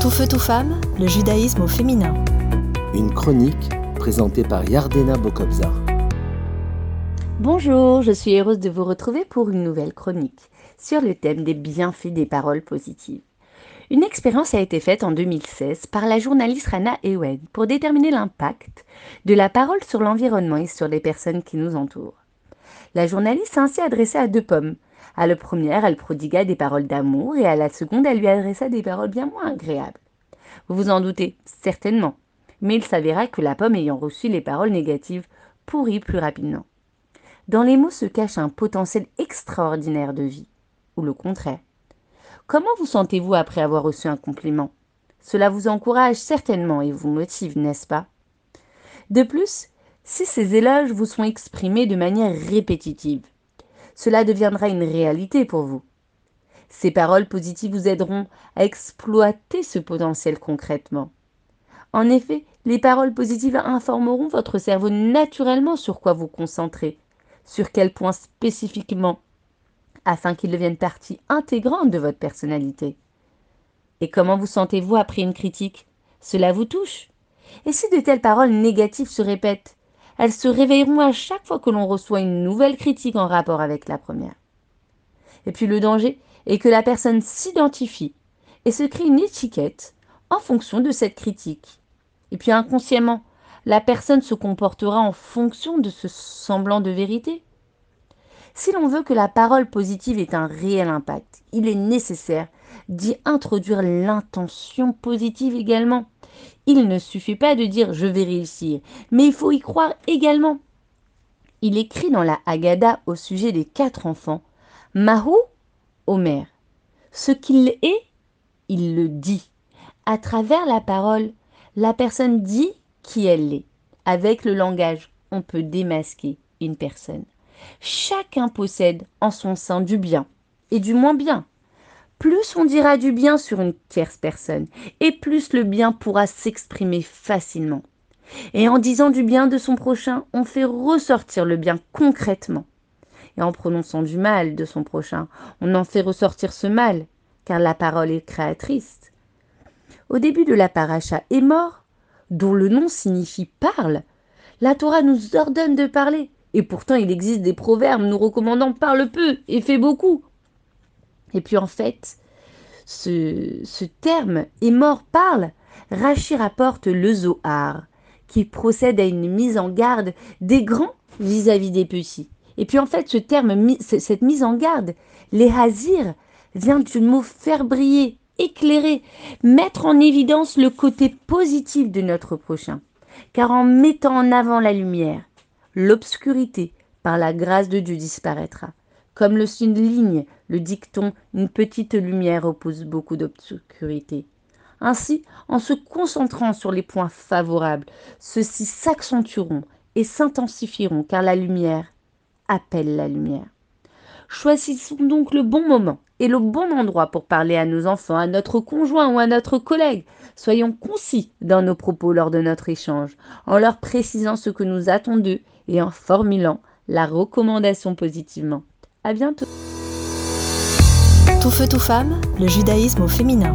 Tout feu, tout femme, le judaïsme au féminin. Une chronique présentée par Yardena Bokobzar. Bonjour, je suis heureuse de vous retrouver pour une nouvelle chronique sur le thème des bienfaits des paroles positives. Une expérience a été faite en 2016 par la journaliste Rana Ewen pour déterminer l'impact de la parole sur l'environnement et sur les personnes qui nous entourent. La journaliste s'est ainsi adressée à deux pommes, à la première, elle prodigua des paroles d'amour et à la seconde, elle lui adressa des paroles bien moins agréables. Vous vous en doutez, certainement. Mais il s'avéra que la pomme ayant reçu les paroles négatives pourrit plus rapidement. Dans les mots se cache un potentiel extraordinaire de vie, ou le contraire. Comment vous sentez-vous après avoir reçu un compliment? Cela vous encourage certainement et vous motive, n'est-ce pas? De plus, si ces éloges vous sont exprimés de manière répétitive, cela deviendra une réalité pour vous. Ces paroles positives vous aideront à exploiter ce potentiel concrètement. En effet, les paroles positives informeront votre cerveau naturellement sur quoi vous concentrer, sur quel point spécifiquement, afin qu'ils deviennent partie intégrante de votre personnalité. Et comment vous sentez-vous après une critique? Cela vous touche? Et si de telles paroles négatives se répètent elles se réveilleront à chaque fois que l'on reçoit une nouvelle critique en rapport avec la première. Et puis le danger est que la personne s'identifie et se crée une étiquette en fonction de cette critique. Et puis inconsciemment, la personne se comportera en fonction de ce semblant de vérité. Si l'on veut que la parole positive ait un réel impact, il est nécessaire d'y introduire l'intention positive également. Il ne suffit pas de dire je vais réussir, mais il faut y croire également. Il écrit dans la Haggadah au sujet des quatre enfants Mahu Omer. Ce qu'il est, il le dit. À travers la parole, la personne dit qui elle est. Avec le langage, on peut démasquer une personne. Chacun possède en son sein du bien et du moins bien plus on dira du bien sur une tierce personne, et plus le bien pourra s'exprimer facilement. Et en disant du bien de son prochain, on fait ressortir le bien concrètement. Et en prononçant du mal de son prochain, on en fait ressortir ce mal, car la parole est créatrice. Au début de la paracha mort, dont le nom signifie parle, la Torah nous ordonne de parler. Et pourtant, il existe des proverbes nous recommandant parle peu et fais beaucoup. Et puis en fait, ce, terme est mort parle, Rachi rapporte le Zohar, qui procède à une mise en garde des grands vis-à-vis des petits. Et puis en fait, ce terme, cette mise en garde, les hazir, vient du mot faire briller, éclairer, mettre en évidence le côté positif de notre prochain. Car en mettant en avant la lumière, l'obscurité, par la grâce de Dieu, disparaîtra. Comme le ligne, le dicton, une petite lumière oppose beaucoup d'obscurité. Ainsi, en se concentrant sur les points favorables, ceux-ci s'accentueront et s'intensifieront car la lumière appelle la lumière. Choisissons donc le bon moment et le bon endroit pour parler à nos enfants, à notre conjoint ou à notre collègue. Soyons concis dans nos propos lors de notre échange, en leur précisant ce que nous attendons d'eux et en formulant la recommandation positivement. À bientôt. Tout feu, tout femme, le judaïsme au féminin.